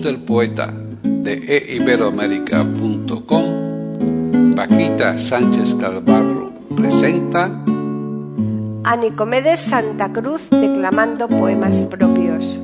Del poeta de eiberoamérica.com, Paquita Sánchez Calvarro presenta a Nicomedes Santa Cruz declamando poemas propios.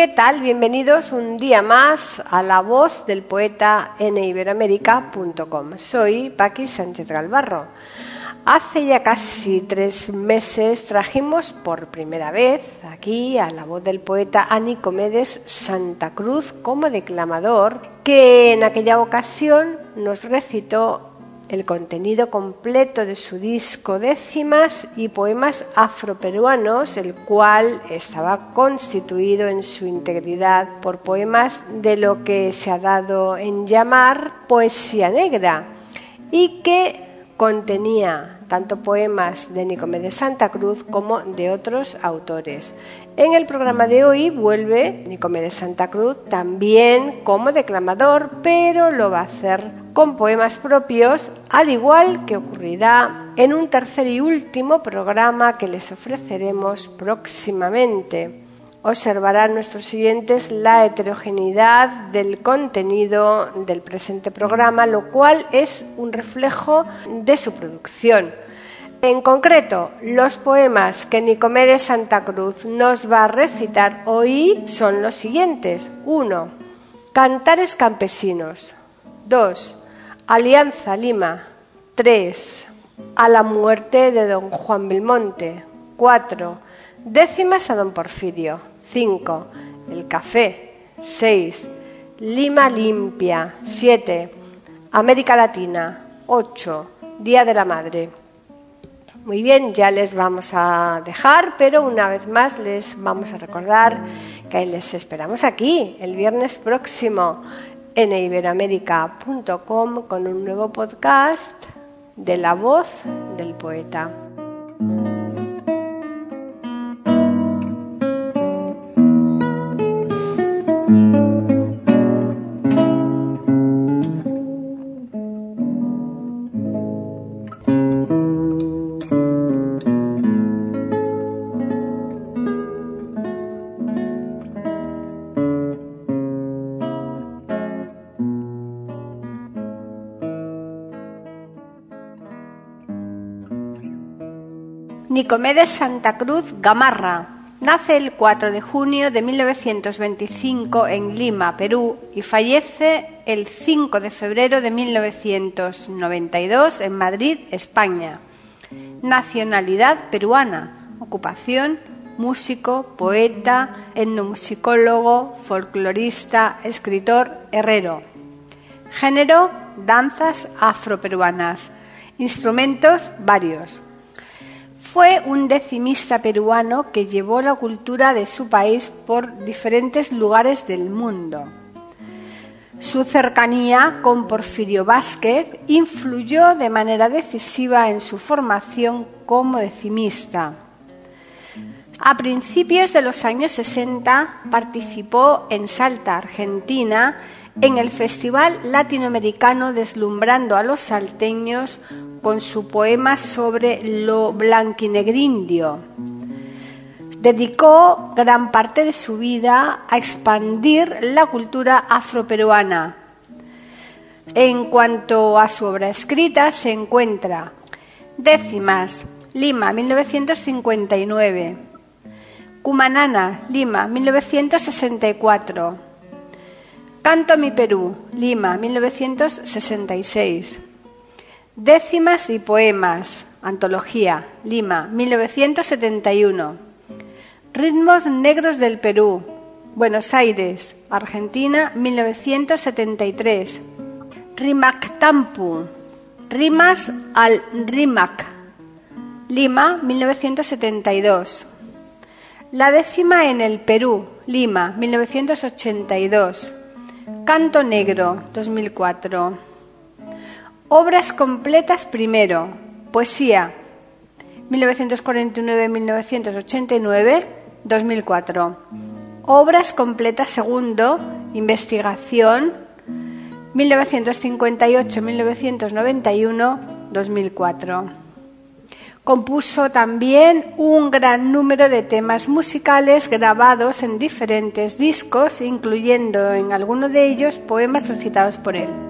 ¿Qué tal? Bienvenidos un día más a la voz del poeta en iberoamérica.com. Soy Paqui Sánchez Galvarro. Hace ya casi tres meses trajimos por primera vez aquí a la voz del poeta Anicomedes Santa Cruz como declamador, que en aquella ocasión nos recitó el contenido completo de su disco Décimas y poemas afroperuanos, el cual estaba constituido en su integridad por poemas de lo que se ha dado en llamar poesía negra y que contenía tanto poemas de Nicomedes Santa Cruz como de otros autores. En el programa de hoy vuelve Nicomedes Santa Cruz también como declamador, pero lo va a hacer con poemas propios, al igual que ocurrirá en un tercer y último programa que les ofreceremos próximamente. Observarán nuestros siguientes la heterogeneidad del contenido del presente programa, lo cual es un reflejo de su producción. En concreto, los poemas que Nicomedes Santa Cruz nos va a recitar hoy son los siguientes. 1. Cantares campesinos. 2. Alianza Lima. 3. A la muerte de don Juan Belmonte. 4. Décimas a don Porfirio. 5. El café. 6. Lima limpia. 7. América Latina. 8. Día de la Madre. Muy bien, ya les vamos a dejar, pero una vez más les vamos a recordar que les esperamos aquí el viernes próximo en iberoamérica.com con un nuevo podcast de la voz del poeta. Nicomedes Santa Cruz Gamarra. Nace el 4 de junio de 1925 en Lima, Perú, y fallece el 5 de febrero de 1992 en Madrid, España. Nacionalidad peruana. Ocupación músico, poeta, etnomusicólogo, folclorista, escritor, herrero. Género, danzas afroperuanas. Instrumentos, varios. Fue un decimista peruano que llevó la cultura de su país por diferentes lugares del mundo. Su cercanía con Porfirio Vázquez influyó de manera decisiva en su formación como decimista. A principios de los años 60 participó en Salta, Argentina, en el Festival Latinoamericano Deslumbrando a los Salteños con su poema sobre lo blanquinegrindio. Dedicó gran parte de su vida a expandir la cultura afroperuana. En cuanto a su obra escrita, se encuentra Décimas, Lima, 1959. Cumanana, Lima, 1964. Canto a mi Perú, Lima, 1966. Décimas y poemas, Antología, Lima, 1971. Ritmos Negros del Perú, Buenos Aires, Argentina, 1973. Rimac Tampu, Rimas al Rimac, Lima, 1972. La décima en el Perú, Lima, 1982. Canto Negro, 2004. Obras completas primero, Poesía, 1949-1989, 2004. Obras completas segundo, Investigación, 1958-1991, 2004. Compuso también un gran número de temas musicales grabados en diferentes discos, incluyendo en algunos de ellos poemas recitados por él.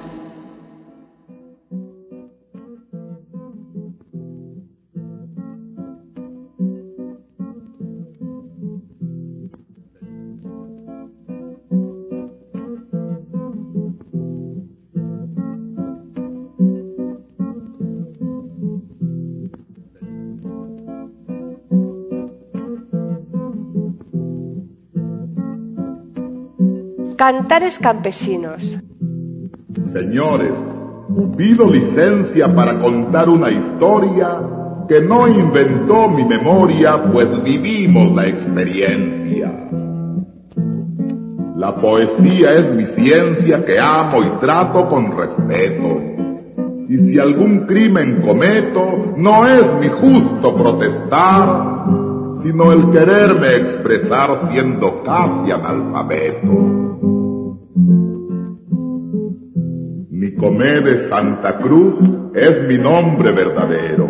Cantares campesinos. Señores, pido licencia para contar una historia que no inventó mi memoria, pues vivimos la experiencia. La poesía es mi ciencia que amo y trato con respeto. Y si algún crimen cometo, no es mi justo protestar, sino el quererme expresar siendo casi analfabeto. Nicomé de Santa Cruz es mi nombre verdadero.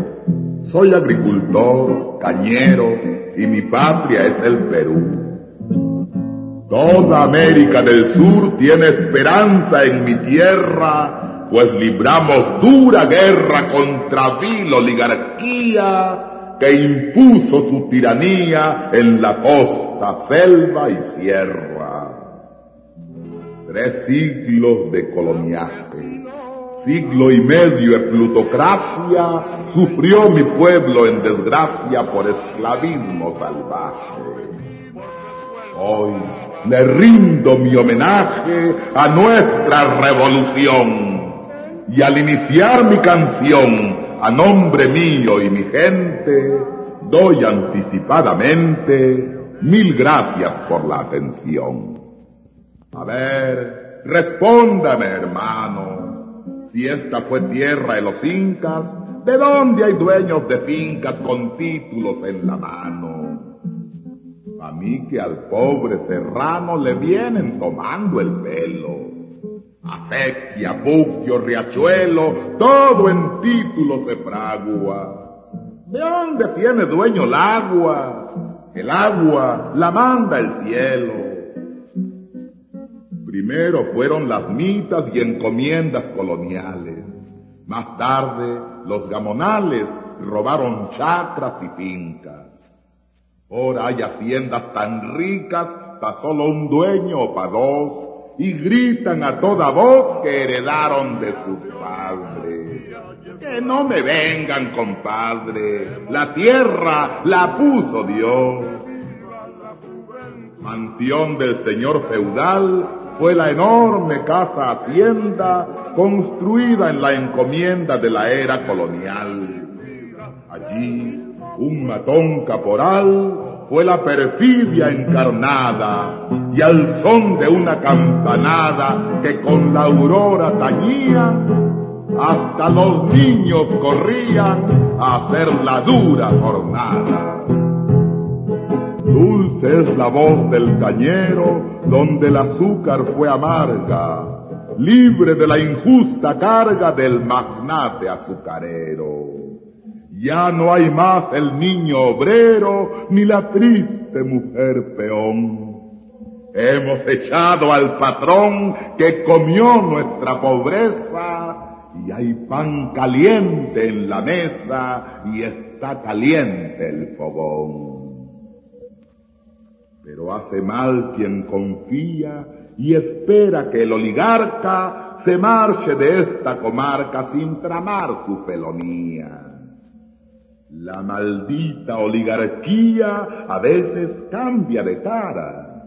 Soy agricultor, cañero y mi patria es el Perú. Toda América del Sur tiene esperanza en mi tierra, pues libramos dura guerra contra vil oligarquía que impuso su tiranía en la costa, selva y sierra. Tres siglos de coloniaje, siglo y medio de plutocracia, sufrió mi pueblo en desgracia por esclavismo salvaje. Hoy le rindo mi homenaje a nuestra revolución y al iniciar mi canción a nombre mío y mi gente, doy anticipadamente mil gracias por la atención. A ver, respóndame, hermano. Si esta fue tierra de los incas, ¿de dónde hay dueños de fincas con títulos en la mano? A mí que al pobre serrano le vienen tomando el pelo. Acequia, buquio, riachuelo, todo en títulos se fragua. ¿De dónde tiene dueño el agua? El agua la manda el cielo. Primero fueron las mitas y encomiendas coloniales. Más tarde, los gamonales robaron chacras y fincas. Ahora hay haciendas tan ricas para solo un dueño o para dos y gritan a toda voz que heredaron de sus padres. Que no me vengan, compadre. La tierra la puso Dios. Mansión del señor feudal fue la enorme casa hacienda construida en la encomienda de la era colonial. Allí, un matón caporal fue la perfidia encarnada y al son de una campanada que con la aurora tañía, hasta los niños corrían a hacer la dura jornada. Dulce es la voz del cañero donde el azúcar fue amarga, libre de la injusta carga del magnate azucarero. Ya no hay más el niño obrero ni la triste mujer peón. Hemos echado al patrón que comió nuestra pobreza y hay pan caliente en la mesa y está caliente el fogón. Pero hace mal quien confía y espera que el oligarca se marche de esta comarca sin tramar su felonía. La maldita oligarquía a veces cambia de cara,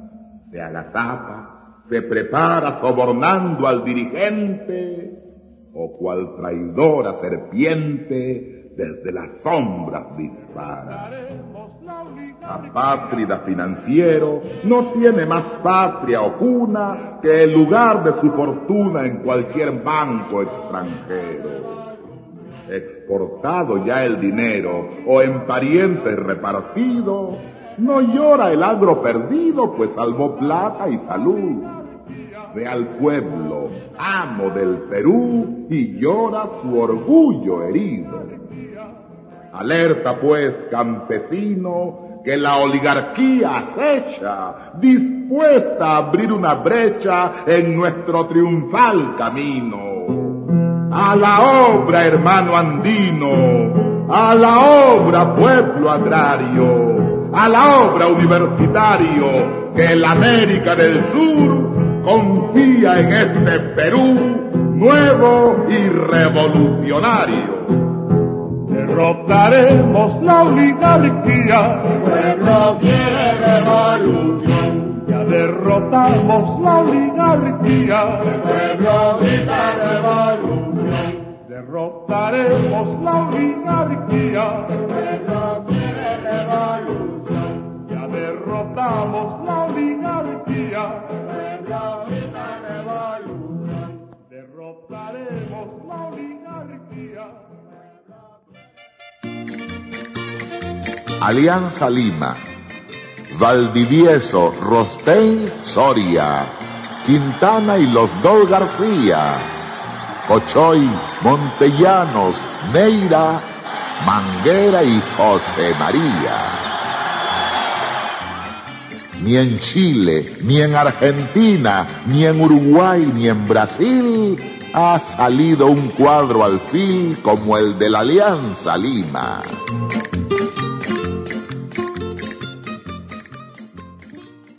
se agazapa, se prepara sobornando al dirigente o cual traidora serpiente desde las sombras dispara. Apátrida financiero no tiene más patria o cuna que el lugar de su fortuna en cualquier banco extranjero exportado ya el dinero o en parientes repartido, no llora el agro perdido, pues salvó plata y salud. Ve al pueblo, amo del Perú, y llora su orgullo herido. Alerta pues, campesino, que la oligarquía acecha, dispuesta a abrir una brecha en nuestro triunfal camino a la obra, hermano andino, a la obra, pueblo agrario, a la obra universitario, que la América del Sur confía en este Perú nuevo y revolucionario. Derrotaremos la oligarquía, el pueblo quiere revolución. Ya derrotamos la oligarquía, el pueblo grita revolución. Derrotaremos la oligarquía. El pueblo quiere revolución. Ya derrotamos la oligarquía. El pueblo grita revolución. Derrotaremos Alianza Lima, Valdivieso, Rostein, Soria, Quintana y los dos García, Cochoy, Montellanos, Neira, Manguera y José María. Ni en Chile, ni en Argentina, ni en Uruguay, ni en Brasil ha salido un cuadro al fin como el de la Alianza Lima.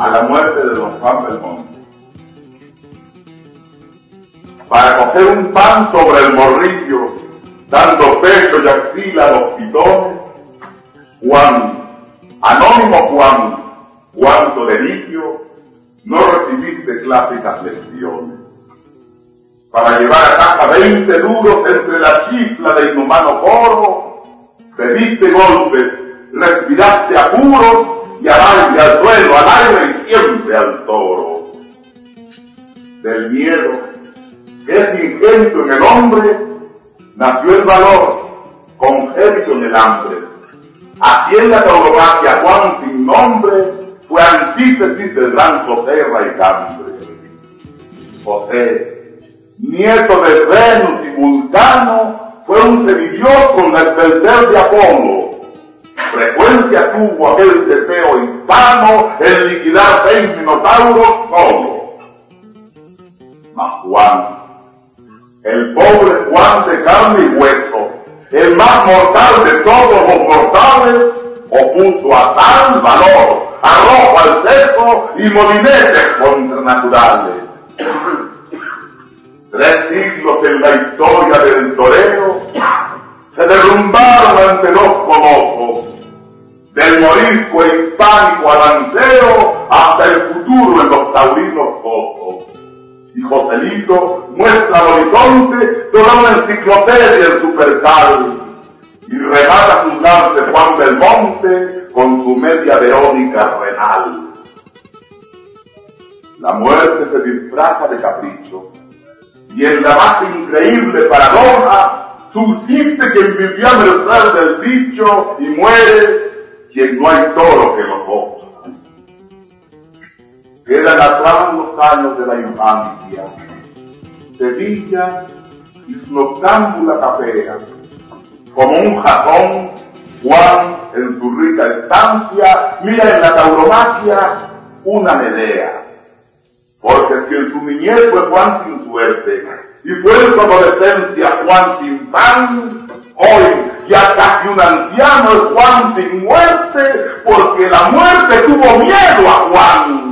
a la muerte de don Juan Belmonte. Para coger un pan sobre el morrillo, dando pecho y axila a los pitones, Juan, anónimo Juan, Juan Soderillo, no recibiste clásicas lecciones. Para llevar a casa 20 duros entre la chifla de inhumano coro, te diste golpes, respiraste apuros y avance al suelo, al aire y siempre al toro. Del miedo, que es ingenio en el hombre, nació el valor, congénito en el hambre. Así en la tauromaquia Juan sin nombre fue antítesis del gran Soterra y Cambre. José, nieto de Venus y Vulcano, fue un semidios con el tercer de Apolo, Frecuencia tuvo aquel deseo hispano en liquidar seis minotauros solo. Mas Juan, el pobre Juan de carne y hueso, el más mortal de todos los mortales, opuso a tal valor, arrojo al seco y molinetes contranaturales. Tres siglos en la historia del toreo se derrumbaron ante los colosos, del morisco hispánico alanceo hasta el futuro en los taurinos cosos. Y Joselito muestra al horizonte toda una enciclopedia en su percal y remata sus lances Juan del Monte con su media verónica renal. La muerte se disfraza de capricho y en la más increíble paradoja subsiste quien vivió a merced del dicho y muere quien no hay toro que lo coja. Quedan atrás los años de la infancia, Sevilla y su noctámbula capea, como un jacón, Juan en su rica estancia mira en la tauromaquia una Medea, porque si en su niñez fue Juan y fue en su adolescencia Juan sin pan, hoy ya casi un anciano es Juan sin muerte, porque la muerte tuvo miedo a Juan.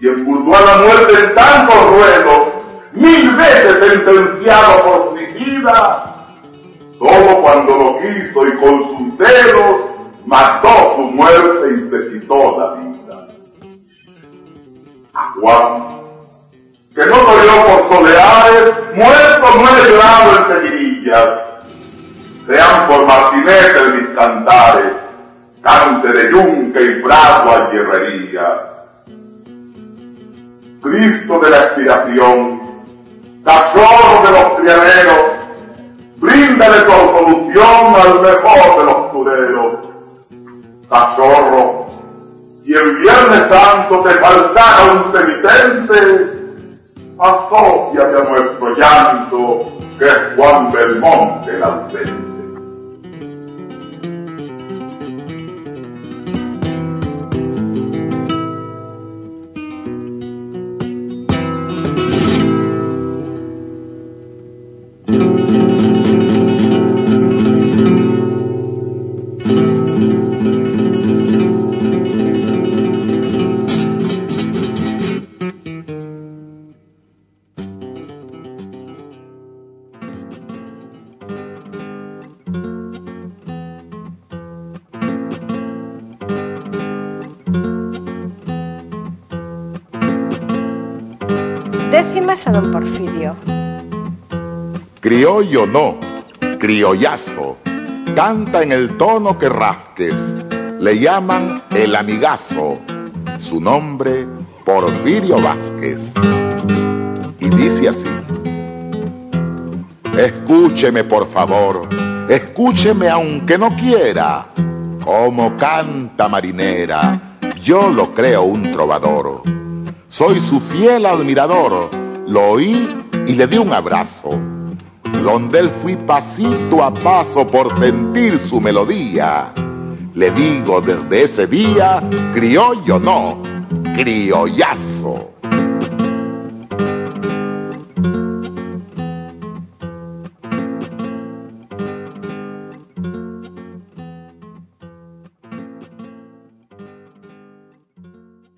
Y pulsó a la muerte en tantos ruedos, mil veces sentenciado por suicida, solo cuando lo quiso y con sus dedos mató su muerte y se quitó la vida. A Juan, que no corrió por soleares, muerto no he llorado en seguidillas, sean por martinetes mis cantares, cante de yunque y fragua y herrería. Cristo de la expiración, cachorro de los trianeros, bríndale tu solución al mejor de los tureros. Cachorro, si el Viernes Santo te faltara un penitente, asóciate a nuestro llanto, que es Juan Belmonte el ausente. Décimas a don Porfirio. Criollo no, criollazo. Canta en el tono que rasques. Le llaman el amigazo. Su nombre, Porfirio Vázquez. Y dice así. Escúcheme por favor, escúcheme aunque no quiera. Como canta marinera, yo lo creo un trovador. Soy su fiel admirador, lo oí y le di un abrazo. Donde él fui pasito a paso por sentir su melodía. Le digo desde ese día, criollo no, criollazo.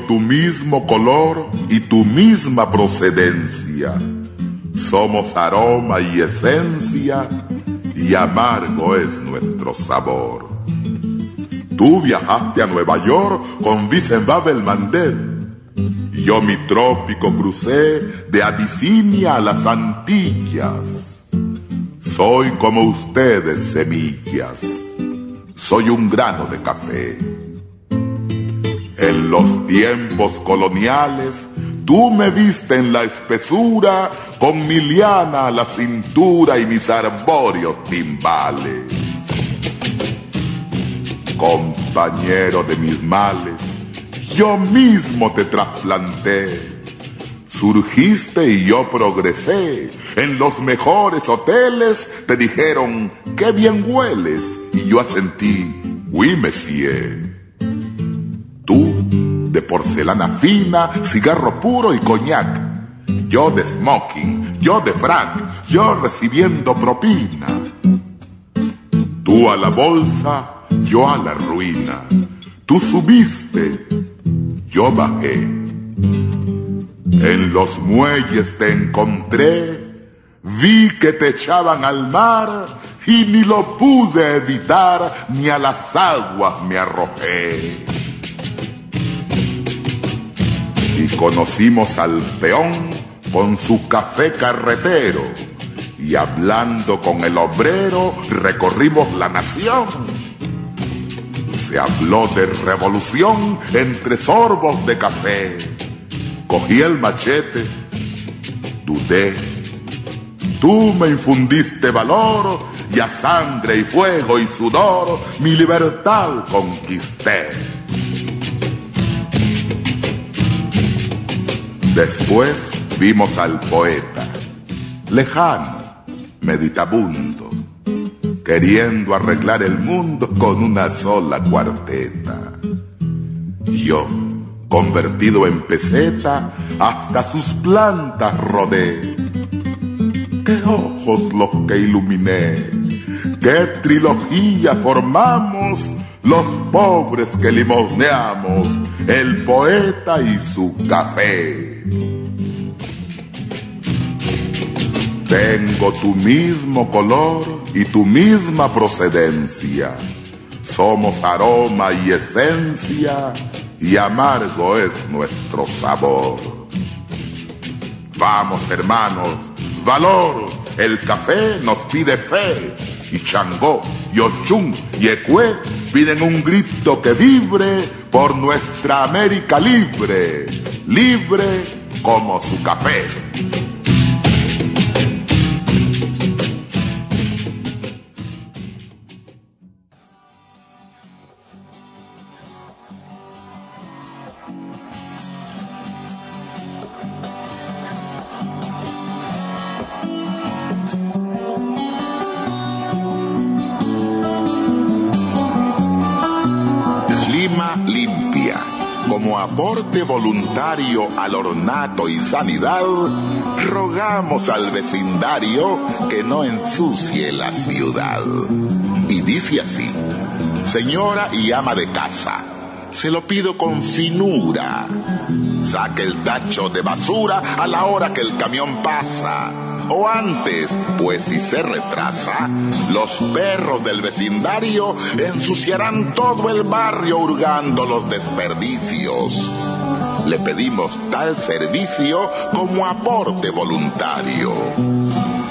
Tu mismo color y tu misma procedencia. Somos aroma y esencia y amargo es nuestro sabor. Tú viajaste a Nueva York con Vincent Babel Mandel Yo mi trópico crucé de Abisinia a las Antillas. Soy como ustedes, semillas. Soy un grano de café. En los tiempos coloniales, tú me viste en la espesura con mi liana a la cintura y mis arbóreos timbales. Compañero de mis males, yo mismo te trasplanté. Surgiste y yo progresé. En los mejores hoteles te dijeron, qué bien hueles. Y yo asentí, oui, monsieur. Porcelana fina, cigarro puro y coñac. Yo de smoking, yo de frac, yo recibiendo propina. Tú a la bolsa, yo a la ruina. Tú subiste, yo bajé. En los muelles te encontré, vi que te echaban al mar y ni lo pude evitar, ni a las aguas me arrojé. Y conocimos al peón con su café carretero, y hablando con el obrero recorrimos la nación se habló de revolución entre sorbos de café. Cogí el machete, dudé. Tú me infundiste valor y a sangre y fuego y sudor mi libertad conquisté. Después vimos al poeta, lejano, meditabundo, queriendo arreglar el mundo con una sola cuarteta. Yo, convertido en peseta, hasta sus plantas rodé. Qué ojos los que iluminé, qué trilogía formamos los pobres que limosneamos, el poeta y su café. Tengo tu mismo color y tu misma procedencia. Somos aroma y esencia y amargo es nuestro sabor. Vamos hermanos, valor, el café nos pide fe y Changó y Ochun y Ecue piden un grito que vibre por nuestra América libre, libre como su café. Aporte voluntario al ornato y sanidad, rogamos al vecindario que no ensucie la ciudad. Y dice así, señora y ama de casa, se lo pido con finura. Saque el tacho de basura a la hora que el camión pasa. O antes, pues si se retrasa, los perros del vecindario ensuciarán todo el barrio hurgando los desperdicios. Le pedimos tal servicio como aporte voluntario.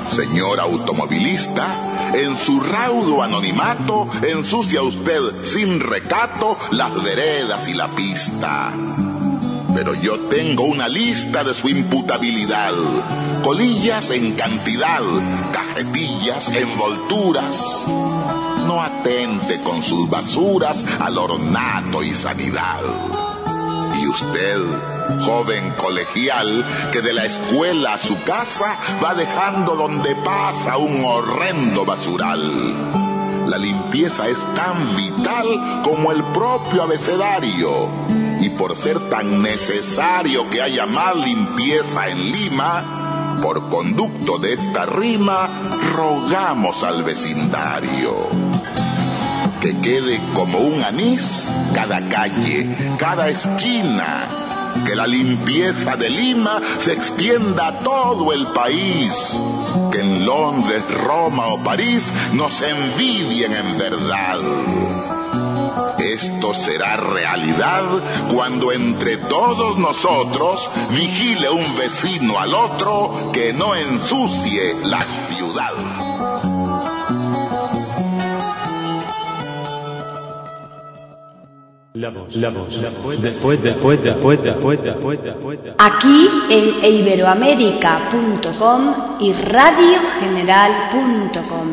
Señor automovilista, en su raudo anonimato ensucia usted sin recato las veredas y la pista. Pero yo tengo una lista de su imputabilidad. Colillas en cantidad, cajetillas, envolturas. No atente con sus basuras al ornato y sanidad. Y usted, joven colegial, que de la escuela a su casa va dejando donde pasa un horrendo basural. La limpieza es tan vital como el propio abecedario. Por ser tan necesario que haya más limpieza en Lima, por conducto de esta rima, rogamos al vecindario que quede como un anís cada calle, cada esquina, que la limpieza de Lima se extienda a todo el país, que en Londres, Roma o París nos envidien en verdad. Esto será realidad cuando entre todos nosotros vigile un vecino al otro que no ensucie la ciudad. Aquí en iberoamérica.com y radiogeneral.com.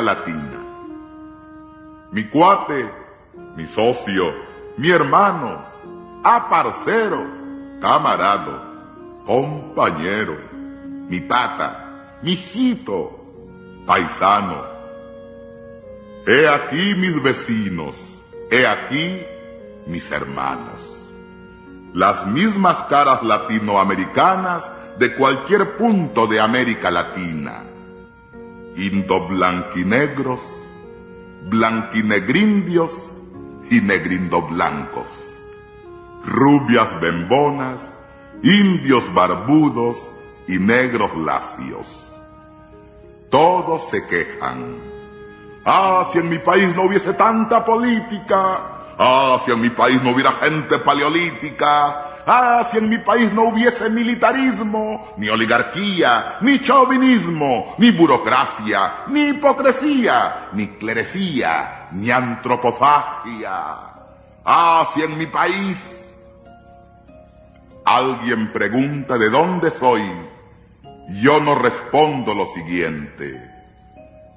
Latina. Mi cuate, mi socio, mi hermano, aparcero, camarado, compañero, mi pata, mi hijito, paisano. He aquí mis vecinos, he aquí mis hermanos. Las mismas caras latinoamericanas de cualquier punto de América Latina indoblanquinegros, blanquinegrindios y negrindoblancos, rubias bembonas, indios barbudos y negros lacios. Todos se quejan. Ah, si en mi país no hubiese tanta política. Ah, si en mi país no hubiera gente paleolítica. Ah, si en mi país no hubiese militarismo, ni oligarquía, ni chauvinismo, ni burocracia, ni hipocresía, ni clerecía, ni antropofagia. Ah, si en mi país alguien pregunta de dónde soy, yo no respondo lo siguiente.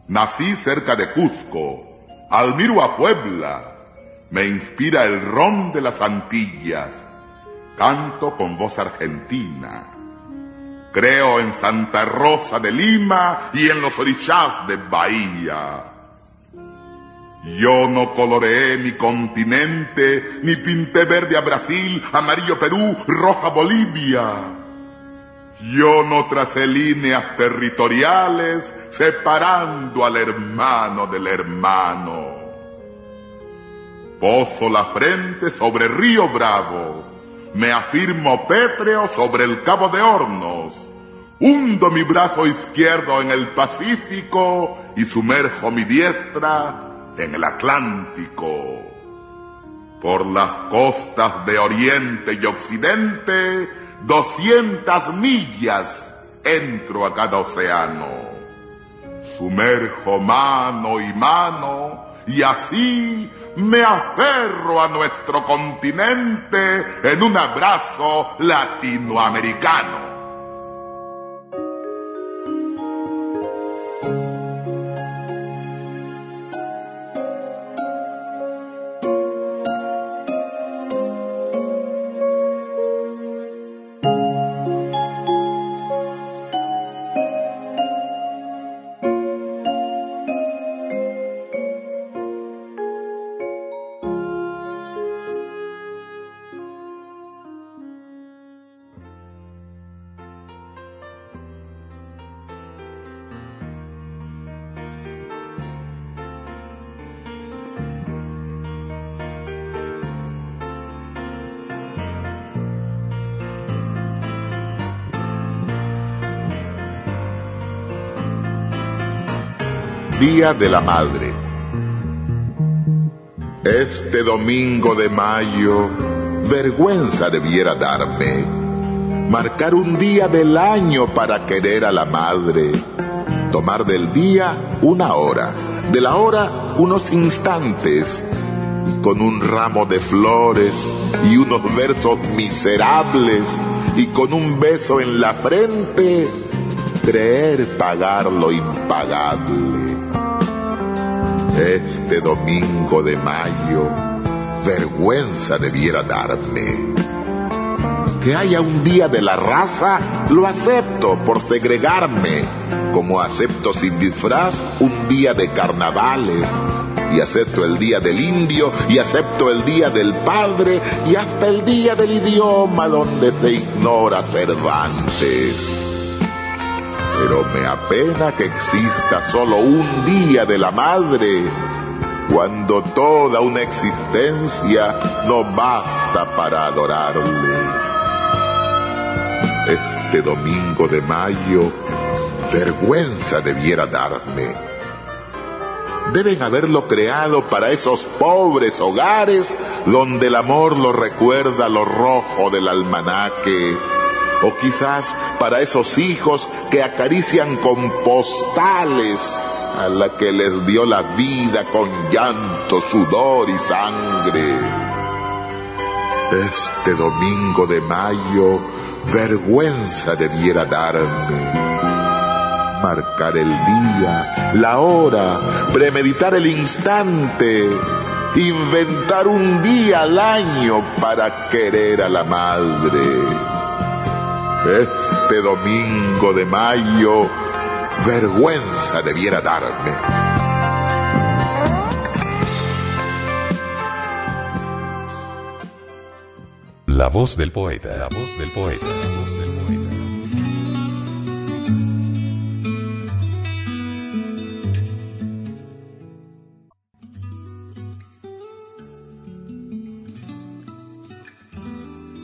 Nací cerca de Cusco, admiro a Puebla, me inspira el ron de las Antillas, Canto con voz argentina. Creo en Santa Rosa de Lima y en los orishás de Bahía. Yo no coloreé mi continente, ni pinté verde a Brasil, amarillo Perú, roja Bolivia. Yo no tracé líneas territoriales separando al hermano del hermano. Poso la frente sobre Río Bravo me afirmo pétreo sobre el Cabo de Hornos. Hundo mi brazo izquierdo en el Pacífico y sumerjo mi diestra en el Atlántico. Por las costas de Oriente y Occidente, doscientas millas entro a cada océano. Sumerjo mano y mano y así me aferro a nuestro continente en un abrazo latinoamericano. De la Madre. Este domingo de mayo, vergüenza debiera darme. Marcar un día del año para querer a la madre. Tomar del día una hora, de la hora unos instantes, con un ramo de flores y unos versos miserables y con un beso en la frente, creer pagar lo impagable este domingo de mayo, vergüenza debiera darme. Que haya un día de la raza, lo acepto por segregarme, como acepto sin disfraz un día de carnavales, y acepto el día del indio y acepto el día del padre y hasta el día del idioma donde se ignora Cervantes. Pero me apena que exista solo un día de la madre cuando toda una existencia no basta para adorarle. Este domingo de mayo, vergüenza debiera darme. Deben haberlo creado para esos pobres hogares donde el amor lo recuerda lo rojo del almanaque, o quizás para esos hijos que acarician con postales a la que les dio la vida con llanto, sudor y sangre. Este domingo de mayo vergüenza debiera darme. Marcar el día, la hora, premeditar el instante, inventar un día al año para querer a la madre. Este domingo de mayo vergüenza debiera darme. La voz del poeta, la voz del poeta, la voz del poeta.